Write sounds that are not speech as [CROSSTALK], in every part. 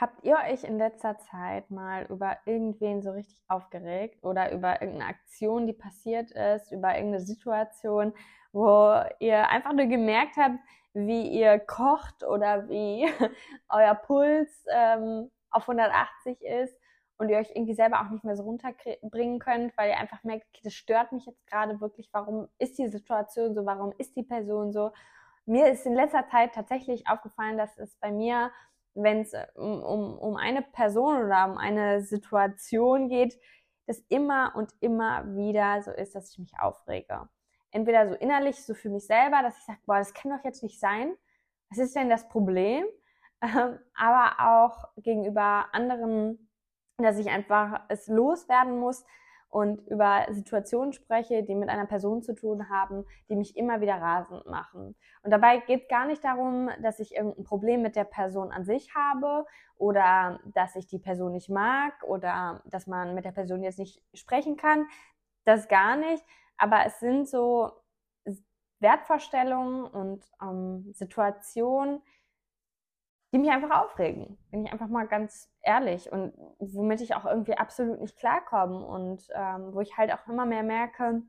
Habt ihr euch in letzter Zeit mal über irgendwen so richtig aufgeregt oder über irgendeine Aktion, die passiert ist, über irgendeine Situation, wo ihr einfach nur gemerkt habt, wie ihr kocht oder wie [LAUGHS] euer Puls ähm, auf 180 ist und ihr euch irgendwie selber auch nicht mehr so runterbringen könnt, weil ihr einfach merkt, das stört mich jetzt gerade wirklich, warum ist die Situation so, warum ist die Person so. Mir ist in letzter Zeit tatsächlich aufgefallen, dass es bei mir wenn es um, um, um eine Person oder um eine Situation geht, das immer und immer wieder so ist, dass ich mich aufrege. Entweder so innerlich, so für mich selber, dass ich sage, boah, das kann doch jetzt nicht sein. Was ist denn das Problem? [LAUGHS] Ähm, aber auch gegenüber anderen, dass ich einfach es loswerden muss, und über Situationen spreche, die mit einer Person zu tun haben, die mich immer wieder rasend machen. Und dabei geht es gar nicht darum, dass ich irgendein Problem mit der Person an sich habe oder dass ich die Person nicht mag oder dass man mit der Person jetzt nicht sprechen kann. Das gar nicht. Aber es sind so Wertvorstellungen und ähm, Situationen, die mich einfach aufregen, bin ich einfach mal ganz ehrlich und womit ich auch irgendwie absolut nicht klarkomme und ähm, wo ich halt auch immer mehr merke,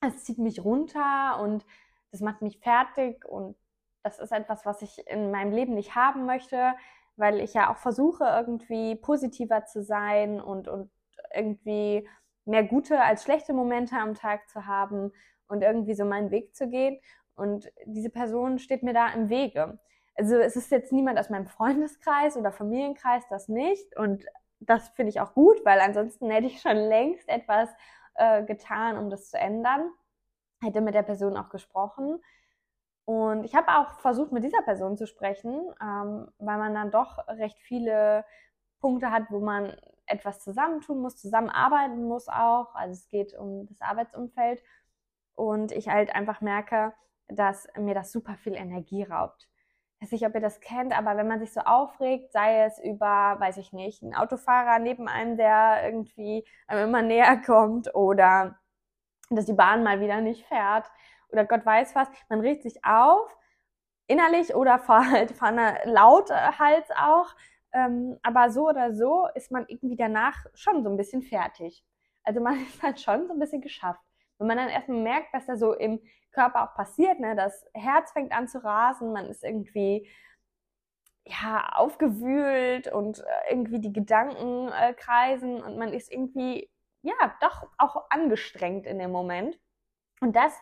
es zieht mich runter und das macht mich fertig und das ist etwas, was ich in meinem Leben nicht haben möchte, weil ich ja auch versuche, irgendwie positiver zu sein und, und irgendwie mehr gute als schlechte Momente am Tag zu haben und irgendwie so meinen Weg zu gehen. Und diese Person steht mir da im Wege also es ist jetzt niemand aus meinem Freundeskreis oder Familienkreis, das nicht. Und das finde ich auch gut, weil ansonsten hätte ich schon längst etwas äh, getan, um das zu ändern. Hätte mit der Person auch gesprochen. Und ich habe auch versucht, mit dieser Person zu sprechen, ähm, weil man dann doch recht viele Punkte hat, wo man etwas zusammentun muss, zusammenarbeiten muss auch. Also es geht um das Arbeitsumfeld. Und ich halt einfach merke, dass mir das super viel Energie raubt weiß nicht, ob ihr das kennt, aber wenn man sich so aufregt, sei es über, weiß ich nicht, einen Autofahrer neben einem, der irgendwie einem immer näher kommt oder dass die Bahn mal wieder nicht fährt oder Gott weiß was, man regt sich auf, innerlich oder [LAUGHS] halt, laut Hals auch, ähm, aber so oder so ist man irgendwie danach schon so ein bisschen fertig. Also man [LAUGHS] ist halt schon so ein bisschen geschafft. Wenn man dann erstmal merkt, was da so im Körper auch passiert, ne? das Herz fängt an zu rasen, man ist irgendwie ja, aufgewühlt und äh, irgendwie die Gedanken äh, kreisen und man ist irgendwie, ja, doch auch angestrengt in dem Moment. Und das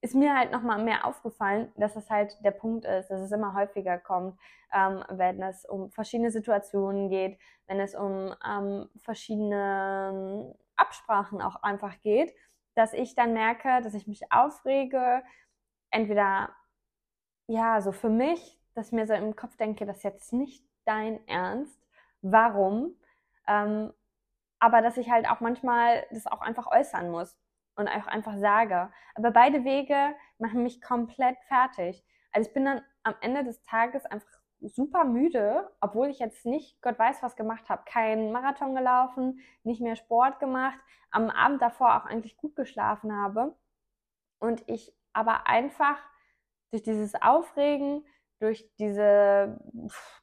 ist mir halt nochmal mehr aufgefallen, dass es halt der Punkt ist, dass es immer häufiger kommt, ähm, wenn es um verschiedene Situationen geht, wenn es um ähm, verschiedene Absprachen auch einfach geht dass ich dann merke, dass ich mich aufrege, entweder ja, so für mich, dass ich mir so im Kopf denke, das ist jetzt nicht dein Ernst, warum? Ähm, aber dass ich halt auch manchmal das auch einfach äußern muss und auch einfach sage. Aber beide Wege machen mich komplett fertig. Also ich bin dann am Ende des Tages einfach super müde, obwohl ich jetzt nicht Gott weiß was gemacht habe. Kein Marathon gelaufen, nicht mehr Sport gemacht, am Abend davor auch eigentlich gut geschlafen habe. Und ich aber einfach durch dieses Aufregen, durch diese,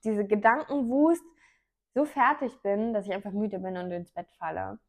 diese Gedankenwust so fertig bin, dass ich einfach müde bin und ins Bett falle.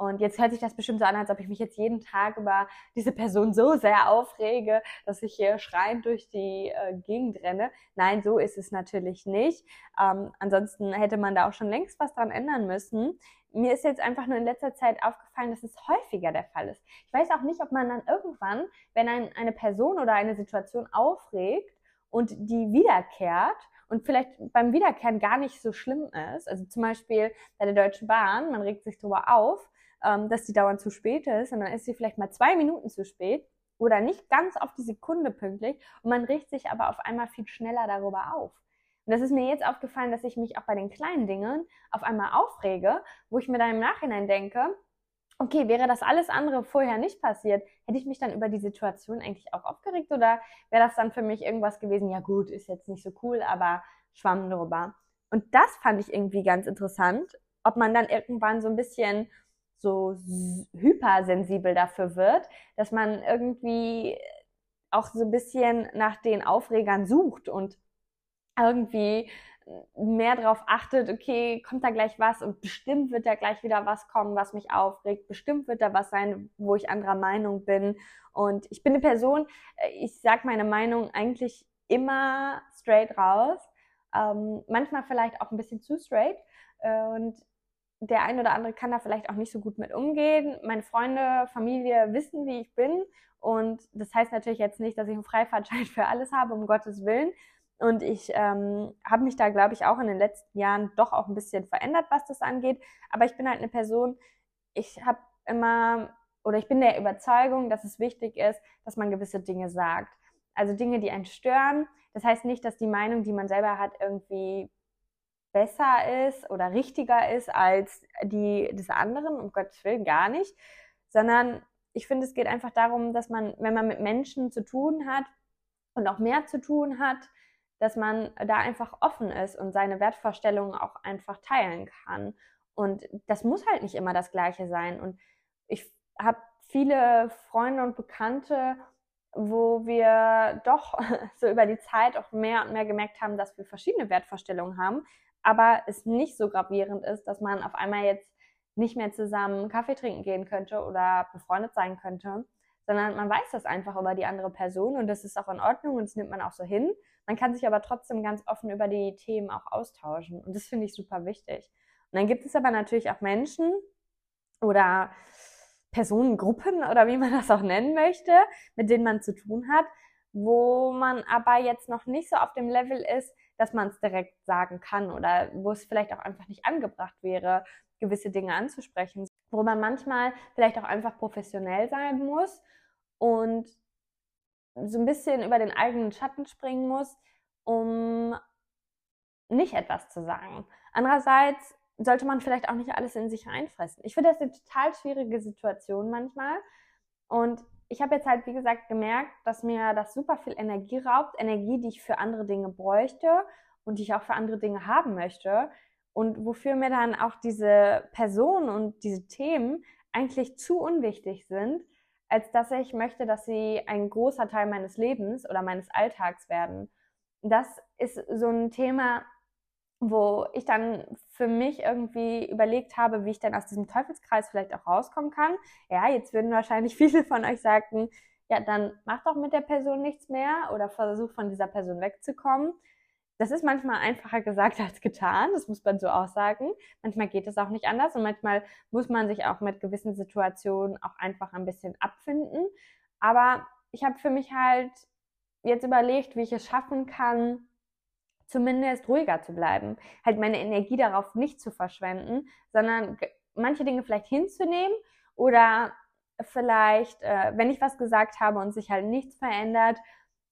Und jetzt hört sich das bestimmt so an, als ob ich mich jetzt jeden Tag über diese Person so sehr aufrege, dass ich hier schreiend durch die äh, Gegend renne. Nein, so ist es natürlich nicht. Ähm, ansonsten hätte man da auch schon längst was dran ändern müssen. Mir ist jetzt einfach nur in letzter Zeit aufgefallen, dass es häufiger der Fall ist. Ich weiß auch nicht, ob man dann irgendwann, wenn ein, eine Person oder eine Situation aufregt und die wiederkehrt, und vielleicht beim Wiederkehren gar nicht so schlimm ist. Also zum Beispiel bei der Deutschen Bahn, man regt sich darüber auf, ähm, dass die dauernd zu spät ist dann ist sie vielleicht mal zwei Minuten zu spät oder nicht ganz auf die Sekunde pünktlich und man regt sich aber auf einmal viel schneller darüber auf. Und das ist mir jetzt aufgefallen, dass ich mich auch bei den kleinen Dingen auf einmal aufrege, wo ich mir dann im Nachhinein denke, okay, wäre das alles andere vorher nicht passiert, hätte ich mich dann über die Situation eigentlich auch aufgeregt oder wäre das dann für mich irgendwas gewesen, ja gut, ist jetzt nicht so cool, aber schwamm drüber. Und das fand ich irgendwie ganz interessant, ob man dann irgendwann so ein bisschen so hypersensibel dafür wird, dass man irgendwie auch so ein bisschen nach den Aufregern sucht und irgendwie mehr darauf achtet, okay, kommt da gleich was und bestimmt wird da gleich wieder was kommen, was mich aufregt, bestimmt wird da was sein, wo ich anderer Meinung bin. Und ich bin eine Person, äh, ich sage meine Meinung eigentlich immer straight raus, ähm, manchmal vielleicht auch ein bisschen zu straight. Und der ein oder andere kann da vielleicht auch nicht so gut mit umgehen. Meine Freunde, Familie wissen, wie ich bin. Und das heißt natürlich jetzt nicht, dass ich einen Freifahrtschein für alles habe, um Gottes Willen. Und ich ähm, habe mich da, glaube ich, auch in den letzten Jahren doch auch ein bisschen verändert, was das angeht. Aber ich bin halt eine Person, ich habe immer oder ich bin der Überzeugung, dass es wichtig ist, dass man gewisse Dinge sagt. Also Dinge, die einen stören. Das heißt nicht, dass die Meinung, die man selber hat, irgendwie besser ist oder richtiger ist als die des anderen, um Gottes Willen gar nicht, sondern ich finde, es geht einfach darum, dass man, wenn man mit Menschen zu tun hat und auch mehr zu tun hat, dass man da einfach offen ist und seine Wertvorstellungen auch einfach teilen kann. Und das muss halt nicht immer das Gleiche sein. Und ich habe viele Freunde und Bekannte, wo wir doch [LAUGHS] so über die Zeit auch mehr und mehr gemerkt haben, dass wir verschiedene Wertvorstellungen haben, aber es nicht so gravierend ist, dass man auf einmal jetzt nicht mehr zusammen Kaffee trinken gehen könnte oder befreundet sein könnte, sondern man weiß das einfach über die andere Person und das ist auch in Ordnung und das nimmt man auch so hin. Man kann sich aber trotzdem ganz offen über die Themen auch austauschen und das finde ich super wichtig. Und dann gibt es aber natürlich auch Menschen oder Personengruppen oder wie man das auch nennen möchte, mit denen man zu tun hat, wo man aber jetzt noch nicht so auf dem Level ist, dass man es direkt sagen kann oder wo es vielleicht auch einfach nicht angebracht wäre, gewisse Dinge anzusprechen, wo man manchmal vielleicht auch einfach professionell sein muss und so ein bisschen über den eigenen Schatten springen muss, um nicht etwas zu sagen. Andererseits sollte man vielleicht auch nicht alles in sich reinfressen. Ich finde das eine total schwierige Situation manchmal. Und ich habe jetzt halt, wie gesagt, gemerkt, dass mir das super viel Energie raubt. Energie, die ich für andere Dinge bräuchte und die ich auch für andere Dinge haben möchte. Und wofür mir dann auch diese Personen und diese Themen eigentlich zu unwichtig sind, als dass ich möchte, dass sie ein großer Teil meines Lebens oder meines Alltags werden. Das ist so ein Thema, wo ich dann für mich irgendwie überlegt habe, wie ich dann aus diesem Teufelskreis vielleicht auch rauskommen kann. Ja, jetzt würden wahrscheinlich [LAUGHS] viele von euch sagen, ja, dann mach doch mit der Person nichts mehr oder versuch von dieser Person wegzukommen. Das ist manchmal einfacher gesagt als getan, das muss man so auch sagen. Manchmal geht es auch nicht anders und manchmal muss man sich auch mit gewissen Situationen auch einfach ein bisschen abfinden. Aber ich habe für mich halt jetzt überlegt, wie ich es schaffen kann, zumindest ruhiger zu bleiben, halt meine Energie darauf nicht zu verschwenden, sondern manche Dinge vielleicht hinzunehmen oder vielleicht, äh, wenn ich was gesagt habe und sich halt nichts verändert,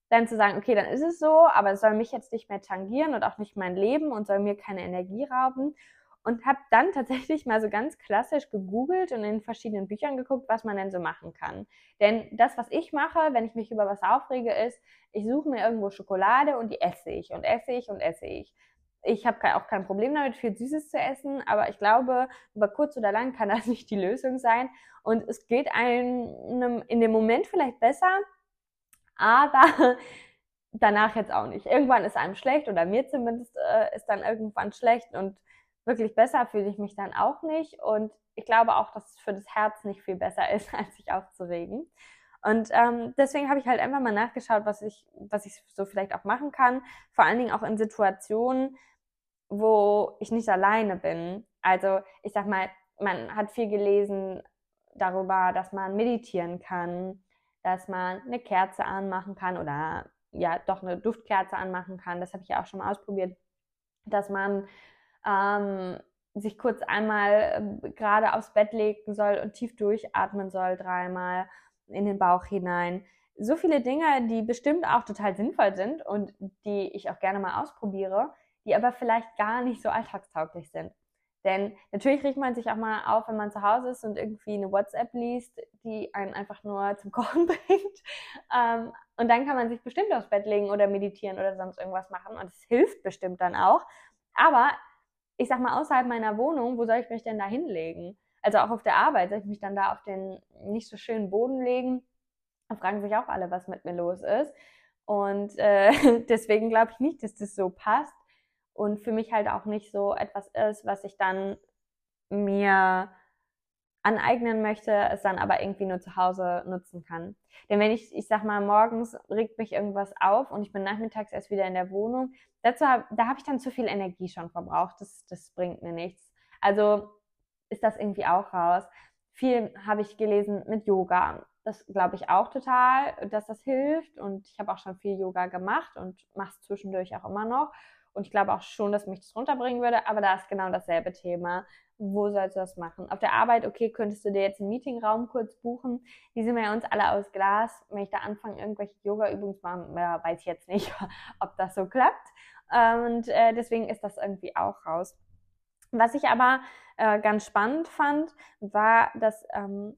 dann zu sagen, okay, dann ist es so, aber es soll mich jetzt nicht mehr tangieren und auch nicht mein Leben und soll mir keine Energie rauben und habe dann [LAUGHS] tatsächlich mal so ganz klassisch gegoogelt und in verschiedenen Büchern geguckt, was man denn so machen kann. Denn das, was ich mache, wenn ich mich über was aufrege, ist, ich suche mir irgendwo Schokolade und die esse ich und esse ich und esse ich. Ich habe auch kein Problem damit, viel Süßes zu essen, aber ich glaube, über kurz oder lang kann [LAUGHS] das nicht die Lösung sein. Und es geht einem in dem Moment vielleicht besser, aber [LAUGHS] danach jetzt auch nicht. Irgendwann ist einem schlecht oder mir zumindest äh, ist dann irgendwann schlecht und wirklich besser fühle ich mich dann auch nicht. Und ich glaube auch, dass es für das Herz nicht viel besser [LAUGHS] ist, als sich aufzuregen. Und ähm, deswegen habe ich halt einfach mal nachgeschaut, was ich, was ich so vielleicht auch machen kann. Vor allen Dingen auch in Situationen, wo ich nicht alleine bin. Also ich sag mal, man hat viel gelesen darüber, dass man meditieren kann, dass man eine Kerze anmachen kann oder ja, doch eine Duftkerze anmachen kann. Das habe ich ja auch schon mal ausprobiert, dass man ähm, sich kurz einmal äh, gerade aufs Bett legen soll und tief durchatmen soll, dreimal in den Bauch hinein. So viele Dinge, die bestimmt auch total sinnvoll sind und die ich auch gerne mal ausprobiere, die aber vielleicht gar nicht so alltagstauglich sind. Denn natürlich riecht man sich auch mal auf, wenn man zu Hause ist und irgendwie eine WhatsApp liest, die einen einfach nur zum [LAUGHS] Kochen bringt. Ähm, und dann kann man sich bestimmt aufs Bett legen oder meditieren oder sonst irgendwas machen. Und es hilft bestimmt dann auch. Aber ich sag mal, außerhalb meiner Wohnung, wo soll ich mich denn da hinlegen? Also auch auf der Arbeit, soll ich mich dann da auf den nicht so schönen Boden legen? Da fragen sich auch alle, was mit mir los ist. Und äh, [LAUGHS] deswegen glaube ich nicht, dass das so passt. und für mich halt auch nicht so etwas ist, was ich dann mir aneignen möchte, es dann aber irgendwie nur zu Hause nutzen kann. Denn wenn ich, ich sag mal, morgens regt mich irgendwas auf und ich bin nachmittags erst wieder in der Wohnung, dazu hab, da habe ich dann zu viel Energie schon verbraucht. Das, das bringt mir nichts. Also ist das irgendwie auch raus. Viel habe ich gelesen mit Yoga. Das glaube ich auch total, dass das hilft. Und ich habe auch schon viel Yoga gemacht und mache es zwischendurch auch immer noch. Und ich glaube auch schon, dass mich das runterbringen würde. Aber da ist genau dasselbe Thema wo sollst du das machen? Auf der Arbeit, okay, könntest du dir jetzt einen Meetingraum kurz buchen. Die sind ja uns alle aus Glas. Wenn ich da anfange, irgendwelche Yoga-Übungen zu machen, ja, weiß ich jetzt nicht, [LAUGHS] ob das so klappt. Und äh, deswegen ist das irgendwie auch raus. Was ich aber äh, ganz spannend fand, war, dass ähm,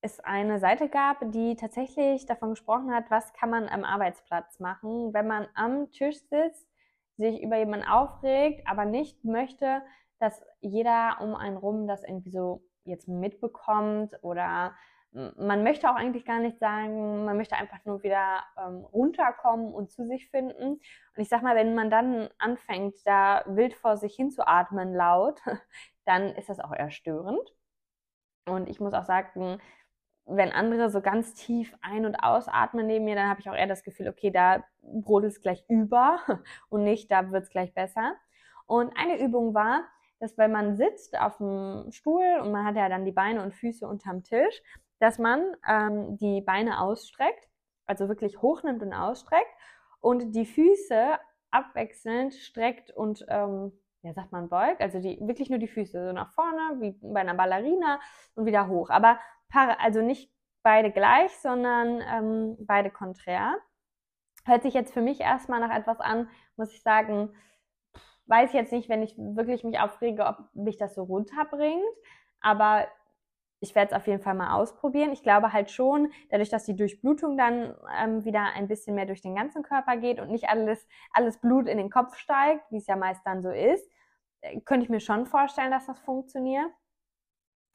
es eine Seite gab, die tatsächlich davon gesprochen hat, was kann man am Arbeitsplatz machen, wenn man am Tisch sitzt, sich über jemanden aufregt, aber nicht möchte, dass jeder um einen rum das irgendwie so jetzt mitbekommt oder man möchte auch eigentlich gar nicht sagen, man möchte einfach nur wieder ähm, runterkommen und zu sich finden. Und ich sag mal, wenn man dann anfängt, da wild vor sich hinzuatmen laut, [LAUGHS] dann ist das auch eher störend. Und ich muss auch sagen, wenn andere so ganz tief ein- und ausatmen neben mir, dann habe ich auch eher das Gefühl, okay, da brodelt es gleich über [LAUGHS] und nicht, da wird es gleich besser. Und eine Übung war, dass wenn man sitzt auf dem Stuhl und man hat ja dann die Beine und Füße unterm Tisch, dass man ähm, die Beine ausstreckt, also wirklich hochnimmt und ausstreckt und die Füße abwechselnd streckt und, ähm, ja, sagt man, beugt, also die, wirklich nur die Füße so nach vorne, wie bei einer Ballerina und wieder hoch. Aber also nicht beide gleich, sondern ähm, beide konträr. Hört sich jetzt für mich erstmal nach etwas an, muss ich sagen, weiß jetzt nicht, wenn ich wirklich mich aufrege, ob mich das so runterbringt, aber ich werde es auf jeden Fall mal ausprobieren. Ich glaube halt schon, dadurch, dass die Durchblutung dann ähm, wieder ein bisschen mehr durch den ganzen Körper geht und nicht alles, alles Blut in den Kopf steigt, wie es ja meist dann so ist, äh, könnte ich mir schon vorstellen, dass das funktioniert.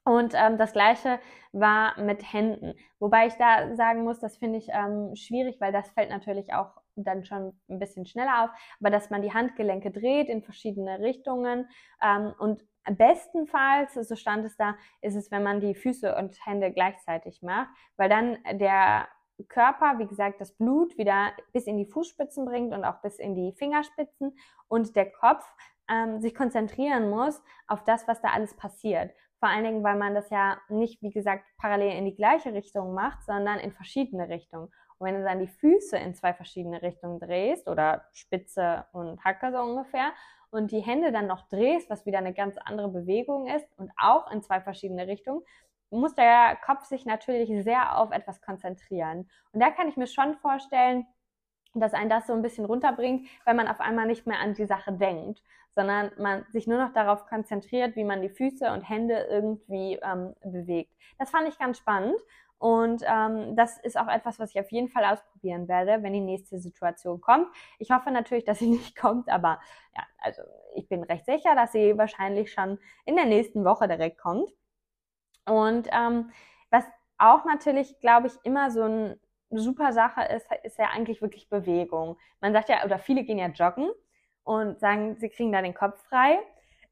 Und ähm, das gleiche war mit Händen. Wobei ich da sagen muss, das finde ich ähm, schwierig, weil das fällt natürlich auch dann schon ein bisschen schneller auf, aber dass man die Handgelenke dreht in verschiedene Richtungen ähm, und bestenfalls, so stand es da, ist es, wenn man die Füße und Hände gleichzeitig macht, weil dann der Körper, wie gesagt, das Blut wieder bis in die Fußspitzen bringt und auch bis in die Fingerspitzen und der Kopf ähm, sich konzentrieren muss auf das, was da alles passiert. Vor allen Dingen, weil man das ja nicht, wie gesagt, parallel in die gleiche Richtung macht, sondern in verschiedene Richtungen. Und wenn du dann die Füße in zwei verschiedene Richtungen drehst oder Spitze und Hacke so ungefähr und die Hände dann noch drehst, was wieder eine ganz andere Bewegung ist und auch in zwei verschiedene Richtungen, muss der Kopf sich natürlich sehr auf etwas konzentrieren. Und da kann ich mir schon vorstellen, dass ein das so ein bisschen runterbringt, weil man auf einmal nicht mehr an die Sache denkt, sondern man sich nur noch darauf konzentriert, wie man die Füße und Hände irgendwie ähm, bewegt. Das fand ich ganz spannend und ähm, das ist auch etwas, was ich auf jeden Fall ausprobieren werde, wenn die nächste Situation kommt. Ich hoffe natürlich, dass sie [LAUGHS] nicht kommt, aber ja, also ich bin recht sicher, dass sie wahrscheinlich schon in der nächsten Woche direkt kommt. Und ähm, was auch natürlich, glaube ich, immer so ein, eine super Sache ist, ist ja eigentlich wirklich Bewegung. Man sagt ja, oder viele gehen ja joggen und sagen, sie kriegen da den Kopf frei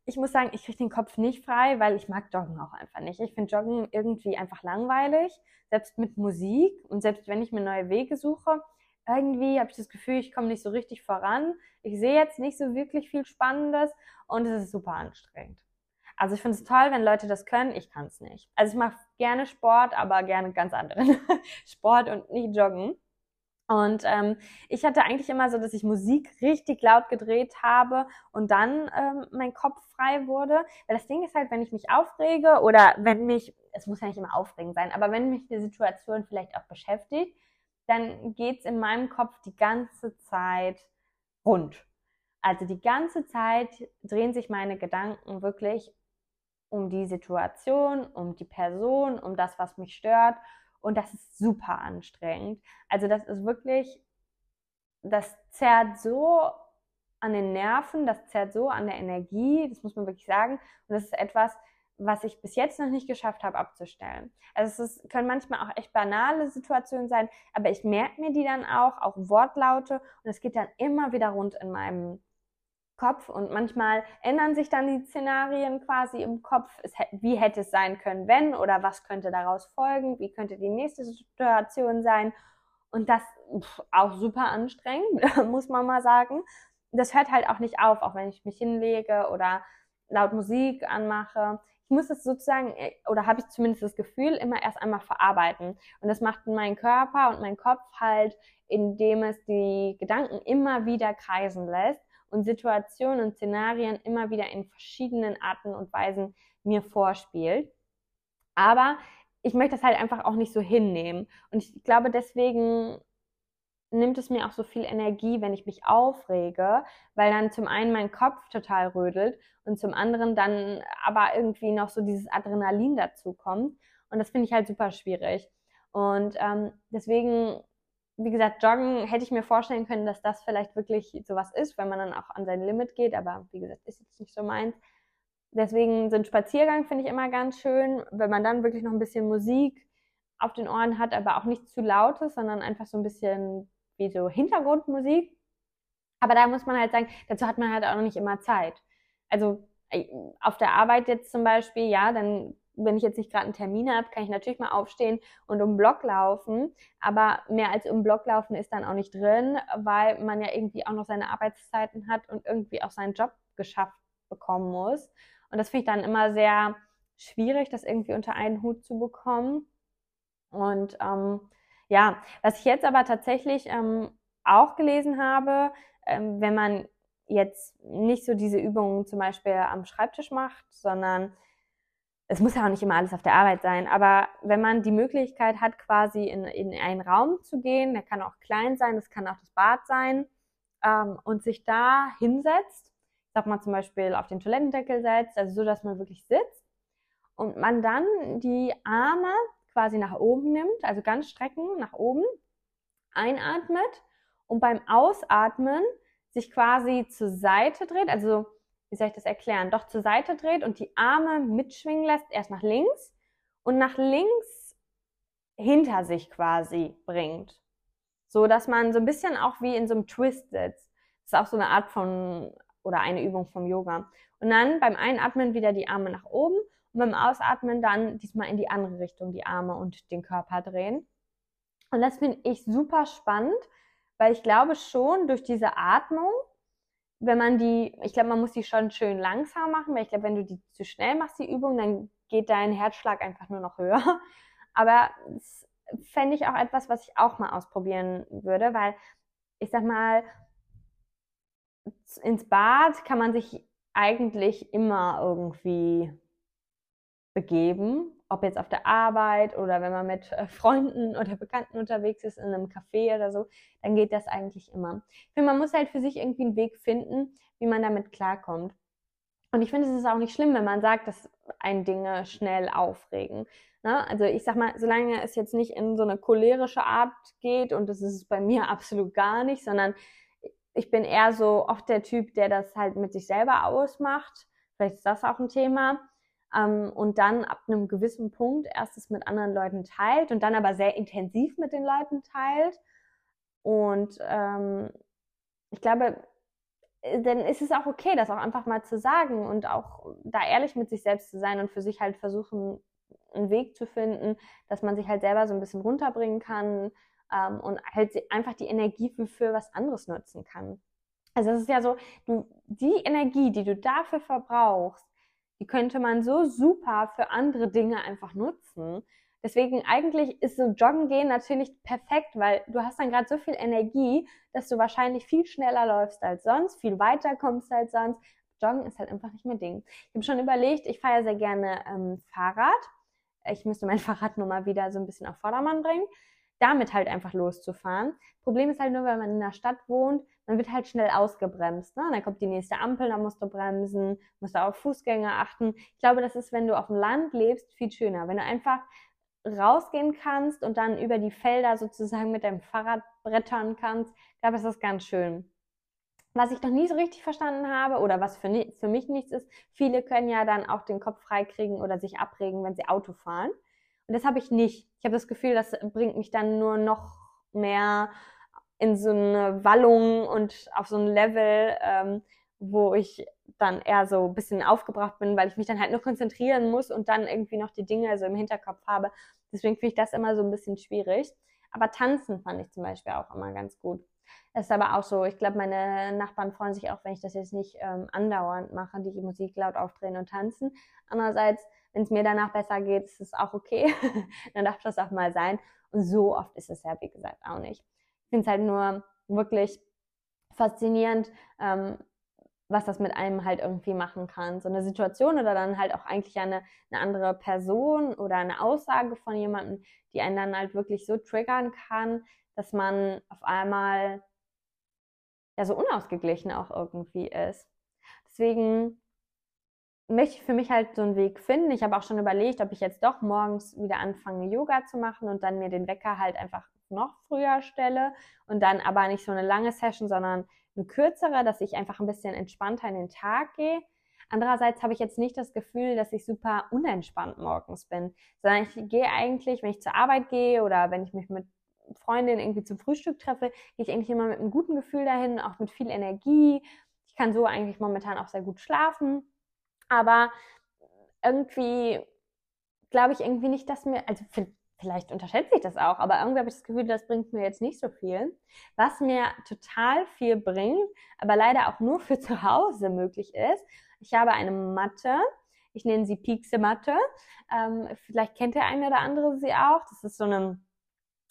ich muss sagen, ich kriege den Kopf nicht frei, weil ich mag Joggen auch einfach nicht. Ich finde Joggen irgendwie einfach langweilig, selbst mit Musik und selbst wenn ich mir neue Wege suche, irgendwie habe ich das Gefühl, ich komme nicht so richtig voran. Ich sehe jetzt nicht so wirklich viel Spannendes und es ist super anstrengend. Also ich finde es toll, wenn Leute das können. Ich kann es nicht. Also ich mache gerne Sport, aber gerne ganz anderen [LAUGHS] Sport und nicht Joggen. Und ähm, ich hatte eigentlich immer so, dass ich Musik richtig laut gedreht habe und dann ähm, mein Kopf frei wurde. Weil das Ding ist halt, wenn ich mich aufrege oder wenn mich, es muss ja nicht immer aufregend sein, aber wenn mich die Situation vielleicht auch beschäftigt, dann geht's in meinem Kopf die ganze Zeit rund. Also die ganze Zeit drehen sich meine Gedanken wirklich um die Situation, um die Person, um das, was mich stört. Und das ist super anstrengend. Also das ist wirklich, das zerrt so an den Nerven, das zerrt so an der Energie, das muss man wirklich sagen. Und das ist etwas, was ich bis jetzt noch nicht geschafft habe abzustellen. Also es ist, können manchmal auch echt banale Situationen sein, aber ich merke mir die dann auch, auch Wortlaute und es geht dann immer wieder rund in meinem Kopf und manchmal ändern sich dann die Szenarien quasi im Kopf. Es, wie hätte es sein können, wenn oder was könnte daraus folgen? Wie könnte die nächste Situation sein? Und das pff, auch super anstrengend, [LAUGHS] muss man mal sagen. Das hört halt auch nicht auf, auch wenn ich mich hinlege oder laut Musik anmache. Ich muss es sozusagen, äh, oder habe ich zumindest das Gefühl, immer erst einmal verarbeiten. Und das macht mein Körper und mein Kopf halt, indem es die Gedanken immer wieder kreisen lässt und Situationen und Szenarien immer wieder in verschiedenen Arten und Weisen mir vorspielt. Aber ich möchte das halt einfach auch nicht so hinnehmen. Und ich glaube, deswegen nimmt es mir auch so viel Energie, wenn ich mich aufrege, weil dann zum einen mein Kopf total rödelt und zum anderen dann aber irgendwie noch so dieses Adrenalin dazu kommt. Und das finde ich halt super schwierig. Und ähm, deswegen, wie gesagt, Joggen hätte ich mir vorstellen können, dass das vielleicht wirklich sowas ist, wenn man dann auch an sein Limit geht. Aber wie gesagt, ist jetzt nicht so meins. Deswegen sind Spaziergang finde ich immer ganz schön, wenn man dann wirklich noch ein bisschen Musik auf den Ohren hat, aber auch nicht zu lautes, sondern einfach so ein bisschen wie so Hintergrundmusik. Aber da muss man halt sagen, dazu hat man halt auch noch nicht immer Zeit. Also äh, auf der Arbeit jetzt zum Beispiel, ja, dann, wenn ich jetzt nicht gerade einen Termin habe, kann ich natürlich mal aufstehen und um Block laufen. Aber mehr als um Block laufen ist dann auch nicht drin, weil man ja irgendwie auch noch seine Arbeitszeiten hat und irgendwie auch seinen Job geschafft bekommen muss. Und das finde ich dann immer sehr schwierig, das irgendwie unter einen Hut zu bekommen. Und ähm, ja, was ich jetzt aber tatsächlich ähm, auch gelesen habe, ähm, wenn man jetzt nicht so diese Übungen zum Beispiel am Schreibtisch macht, sondern es muss ja auch nicht immer alles auf der Arbeit sein, aber wenn man die Möglichkeit hat, quasi in, in einen Raum zu gehen, der kann auch klein sein, das kann auch das Bad sein, ähm, und sich da hinsetzt sag mal zum Beispiel auf den Toilettendeckel setzt, also so, dass man wirklich sitzt und man dann die Arme quasi nach oben nimmt, also ganz strecken nach oben, einatmet und beim Ausatmen sich quasi zur Seite dreht, also wie soll ich das erklären, doch zur Seite dreht und die Arme mitschwingen lässt, erst nach links und nach links hinter sich quasi bringt. So dass man so ein bisschen auch wie in so einem Twist sitzt. Das ist auch so eine Art von oder eine Übung vom Yoga. Und dann beim Einatmen wieder die Arme nach oben und beim Ausatmen dann diesmal in die andere Richtung die Arme und den Körper drehen. Und das finde ich super spannend, weil ich glaube schon durch diese Atmung, wenn man die, ich glaube, man muss die schon schön langsam machen, weil ich glaube, wenn du die zu schnell machst, die Übung, dann geht dein Herzschlag einfach nur noch höher. [LAUGHS] Aber das fände ich auch etwas, was ich auch mal ausprobieren würde, weil ich sag mal, ins Bad kann man sich eigentlich immer irgendwie begeben, ob jetzt auf der Arbeit oder wenn man mit äh, Freunden [LAUGHS] oder Bekannten unterwegs ist in einem Café oder so, dann geht das eigentlich immer. Ich finde, man muss halt für sich irgendwie einen Weg finden, wie man damit klarkommt. Und ich finde, es ist auch nicht schlimm, wenn man sagt, dass ein Dinge schnell aufregen. Ne? Also ich sag mal, solange es jetzt nicht in so eine cholerische Art geht, und das ist bei mir [LAUGHS] absolut gar nicht, sondern ich bin eher so oft der Typ, der das halt mit sich selber ausmacht. Vielleicht ist das auch ein Thema. Ähm, und dann ab einem gewissen Punkt erst es mit anderen Leuten teilt und dann aber sehr intensiv mit den Leuten teilt. Und ähm, ich glaube, äh, dann ist es auch okay, das auch einfach mal zu sagen und auch da ehrlich mit sich selbst zu sein und für sich halt versuchen, einen Weg zu finden, dass man sich halt selber so ein bisschen runterbringen kann, ähm, und halt einfach die Energie für, für was anderes nutzen kann. Also es ist ja so, du, die Energie, die du dafür verbrauchst, die könnte man so super für andere Dinge einfach nutzen. Deswegen eigentlich ist so Joggen gehen natürlich perfekt, weil du hast dann gerade so viel Energie, dass du wahrscheinlich viel schneller läufst als sonst, viel weiter kommst als sonst. Joggen ist halt einfach nicht mehr Ding. Ich habe schon überlegt, ich fahre ja sehr gerne ähm, Fahrrad. Ich müsste mein [LAUGHS] Fahrrad nur mal wieder so ein bisschen auf Vordermann bringen damit halt einfach loszufahren. Problem ist halt nur, wenn man in der Stadt wohnt, man wird halt schnell ausgebremst. Ne? Dann kommt die nächste Ampel, dann musst du bremsen, musst du auf Fußgänger achten. Ich glaube, das ist, wenn du auf dem Land lebst, viel schöner. Wenn du einfach rausgehen kannst und dann über die Felder sozusagen mit deinem Fahrrad brettern kannst, ich glaube, das ist ganz schön. Was ich noch nie so richtig verstanden habe oder was für, für mich nichts ist, viele können ja dann auch den Kopf freikriegen oder sich abregen, wenn sie Auto fahren. Und das habe ich nicht. Ich habe das Gefühl, das bringt mich dann nur noch mehr in so eine Wallung und auf so ein Level, ähm, wo ich dann eher so ein bisschen aufgebracht bin, weil ich mich dann halt nur konzentrieren muss und dann irgendwie noch die Dinge so im Hinterkopf habe. Deswegen finde ich das immer so ein bisschen schwierig. Aber tanzen fand ich zum Beispiel auch immer ganz gut. Das ist aber auch so, ich glaube, meine Nachbarn freuen sich auch, wenn ich das jetzt nicht ähm, andauernd mache, die Musik laut aufdrehen und tanzen. Andererseits, wenn es mir danach besser geht, ist es auch okay. [LAUGHS] dann darf das auch mal sein. Und so oft ist es ja, wie gesagt, auch nicht. Finde es halt nur wirklich faszinierend, ähm, was das mit einem halt irgendwie machen kann. So eine Situation oder dann halt auch eigentlich eine, eine andere Person oder eine Aussage von jemandem, die einen dann halt wirklich so triggern kann, dass man auf einmal ja so unausgeglichen auch irgendwie ist. Deswegen möchte ich für mich halt so einen Weg finden. Ich habe auch schon überlegt, ob ich jetzt doch morgens wieder anfange, Yoga zu machen und dann mir den Wecker halt einfach noch früher stelle und dann aber nicht so eine lange Session, sondern eine kürzere, dass ich einfach ein bisschen entspannter in den Tag gehe. Andererseits habe ich jetzt nicht das Gefühl, dass ich super unentspannt morgens bin, sondern ich gehe eigentlich, wenn ich zur Arbeit gehe oder wenn ich mich mit Freundinnen irgendwie zum Frühstück treffe, gehe ich eigentlich immer mit einem guten Gefühl dahin, auch mit viel Energie. Ich kann so eigentlich momentan auch sehr gut schlafen. Aber irgendwie glaube ich irgendwie nicht, dass mir, also vielleicht unterschätze ich das auch, aber irgendwie habe ich das Gefühl, das bringt mir jetzt nicht so viel. Was mir total viel bringt, aber leider auch nur für [LAUGHS] zu Hause möglich ist, ich habe eine Matte, ich nenne sie Piekse-Matte. Ähm, vielleicht kennt der eine oder andere sie auch. Das ist so eine,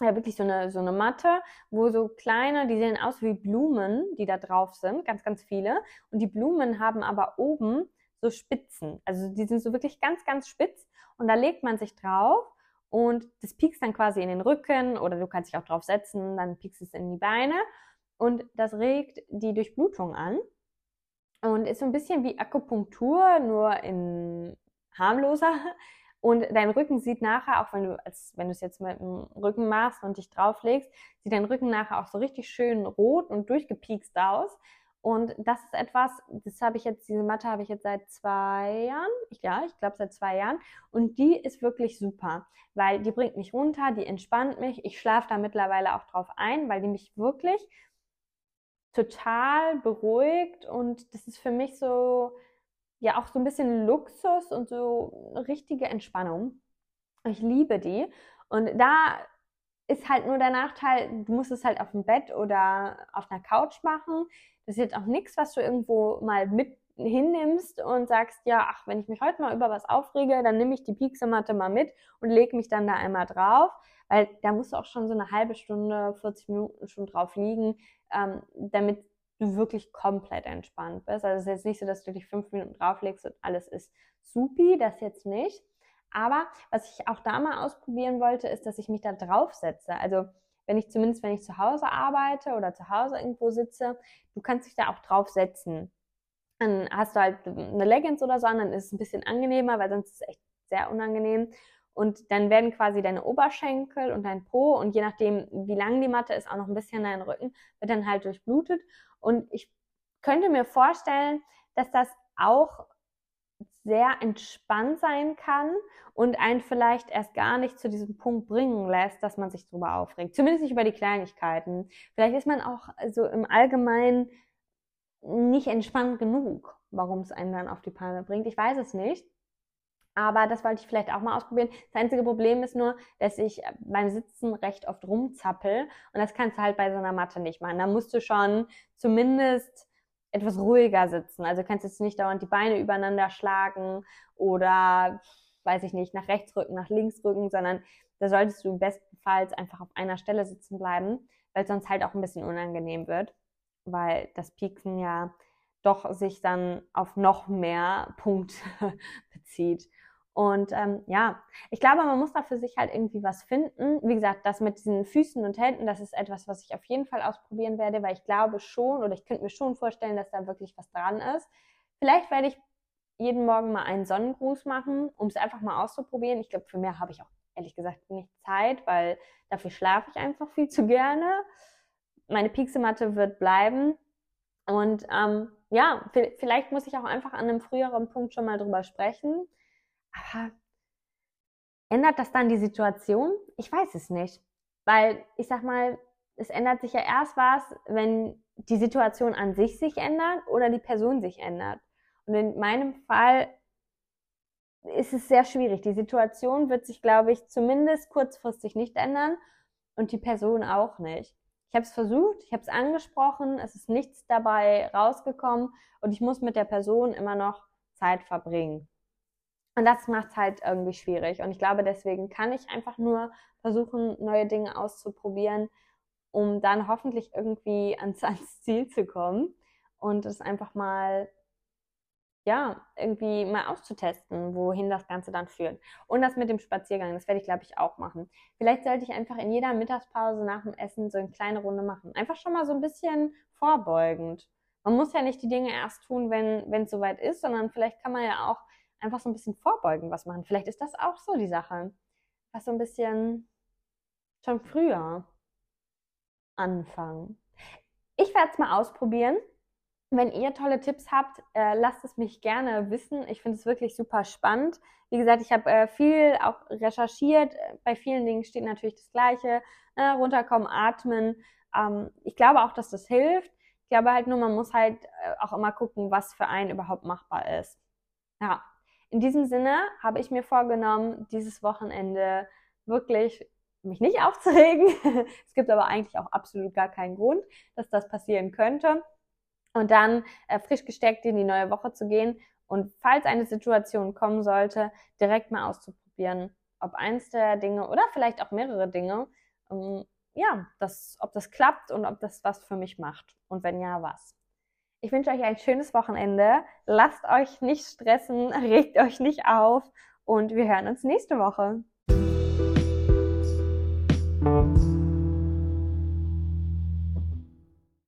ja, wirklich so eine, so eine Matte, wo so kleine, die sehen aus wie Blumen, die da drauf sind, ganz, ganz viele. Und die Blumen haben aber oben so Spitzen. Also die sind so wirklich ganz, ganz spitz. Und da legt man sich drauf und das piekst dann quasi in den Rücken oder du kannst dich auch drauf setzen, dann piekst es in die Beine und das regt die Durchblutung an und ist so ein bisschen wie Akupunktur, nur in harmloser. Und dein Rücken sieht nachher, auch wenn du als wenn du es jetzt mit dem Rücken machst und dich drauflegst, sieht dein Rücken nachher auch so richtig schön rot und durchgepiekst aus. Und das ist etwas, das habe ich jetzt, diese Matte habe ich jetzt seit zwei Jahren. Ja, ich glaube seit zwei Jahren. Und die ist wirklich super, weil die bringt mich runter, die entspannt mich. Ich schlafe da mittlerweile auch drauf ein, weil die mich wirklich total beruhigt. Und das ist für mich so, ja, auch so ein bisschen Luxus und so richtige Entspannung. Ich liebe die. Und da ist halt nur der Nachteil, du musst es halt auf dem Bett oder auf einer Couch machen. Das ist jetzt auch nichts, was du irgendwo mal mit hinnimmst und sagst, ja, ach, wenn ich mich heute mal über was aufrege, dann nehme ich die Pixematte mal mit und lege mich dann da einmal drauf, weil da musst du auch schon so eine halbe Stunde, 40 Minuten schon drauf liegen, ähm, damit du wirklich komplett entspannt bist. Also es ist jetzt nicht so, dass du dich fünf Minuten drauflegst und alles ist supi, das jetzt nicht. Aber was ich auch da mal ausprobieren wollte, ist, dass ich mich da draufsetze. Also wenn ich zumindest, wenn ich zu Hause arbeite oder zu Hause irgendwo sitze, du kannst dich da auch drauf setzen. Dann hast du halt eine Leggings oder so an, dann ist es ein bisschen angenehmer, weil sonst ist es echt sehr unangenehm. Und dann werden quasi deine Oberschenkel und dein Po und je nachdem, wie lang die Matte ist, auch noch ein bisschen dein Rücken, wird dann halt durchblutet. Und ich könnte mir vorstellen, dass das auch sehr entspannt sein kann und einen vielleicht erst gar nicht zu diesem Punkt bringen lässt, dass man sich darüber aufregt. Zumindest nicht über die Kleinigkeiten. Vielleicht ist man auch so im Allgemeinen nicht entspannt genug, warum es einen dann auf die Palme bringt. Ich weiß es nicht. Aber das wollte ich vielleicht auch mal ausprobieren. Das einzige Problem ist nur, dass ich beim Sitzen recht oft rumzappel. Und das kannst du halt bei so einer Matte nicht machen. Da musst du schon zumindest etwas ruhiger sitzen. Also kannst jetzt nicht dauernd die Beine übereinander schlagen oder, weiß ich nicht, nach rechts rücken, nach links rücken, sondern da solltest du bestenfalls einfach auf einer Stelle sitzen bleiben, weil sonst halt auch ein bisschen unangenehm wird, weil das Pieksen ja doch sich dann auf noch mehr Punkte [LAUGHS] bezieht. Und ähm, ja, ich glaube, man muss da für sich halt irgendwie was finden. Wie gesagt, das mit diesen Füßen und Händen, das ist etwas, was ich auf jeden Fall ausprobieren werde, weil ich glaube schon oder ich könnte mir schon vorstellen, dass da wirklich was dran ist. Vielleicht werde ich jeden Morgen mal einen Sonnengruß machen, um es einfach mal auszuprobieren. Ich glaube, für mehr habe ich auch ehrlich gesagt nicht Zeit, weil dafür schlafe ich einfach viel zu gerne. Meine Pixematte wird bleiben. Und ähm, ja, vielleicht muss ich auch einfach an einem früheren Punkt schon mal drüber sprechen aber ändert das dann die Situation? Ich weiß es nicht. Weil ich sag mal, es ändert sich ja erst was, wenn die Situation an sich sich ändert oder die Person sich ändert. Und in meinem Fall ist es sehr schwierig. Die Situation wird sich, glaube ich, zumindest kurzfristig nicht ändern und die Person auch nicht. Ich habe es versucht, ich habe es angesprochen, es ist nichts dabei rausgekommen und ich muss mit der Person immer noch Zeit verbringen. Und das macht es halt irgendwie schwierig. Und ich glaube, deswegen kann ich einfach nur versuchen, neue Dinge auszuprobieren, um dann hoffentlich irgendwie [LAUGHS] ans, ans Ziel zu kommen und es einfach mal ja, irgendwie mal auszutesten, wohin das Ganze dann führt. Und das mit dem Spaziergang, das werde ich, glaube ich, auch machen. Vielleicht sollte ich einfach in jeder Mittagspause nach dem Essen so eine kleine Runde machen. Einfach schon mal so ein bisschen vorbeugend. Man muss ja nicht die Dinge erst tun, wenn es soweit ist, sondern vielleicht kann man ja auch einfach so ein bisschen vorbeugend was machen. Vielleicht ist das auch so die Sache. Was so ein bisschen schon früher anfangen. Ich werde es mal ausprobieren. Wenn ihr tolle Tipps habt, äh, lasst es mich gerne wissen. Ich finde es wirklich super spannend. Wie gesagt, ich habe äh, viel auch recherchiert. Bei vielen Dingen steht natürlich das Gleiche. Äh, runterkommen, atmen. Ähm, ich glaube auch, dass das hilft. Ich glaube halt nur, man muss halt äh, auch immer gucken, was für einen überhaupt machbar ist. Ja, in diesem Sinne habe ich mir vorgenommen, dieses Wochenende wirklich mich nicht [LAUGHS] aufzuregen. es gibt aber eigentlich auch absolut gar keinen Grund, dass das passieren könnte und dann äh, frisch gesteckt in die neue Woche zu gehen und falls eine Situation kommen sollte, direkt mal auszuprobieren, ob eins der Dinge oder vielleicht auch mehrere Dinge, ähm, ja, das, ob das klappt und ob das was für mich macht und wenn ja, was. Ich wünsche euch ein schönes Wochenende. Lasst euch nicht stressen, [LAUGHS] regt euch nicht auf und wir hören uns nächste Woche.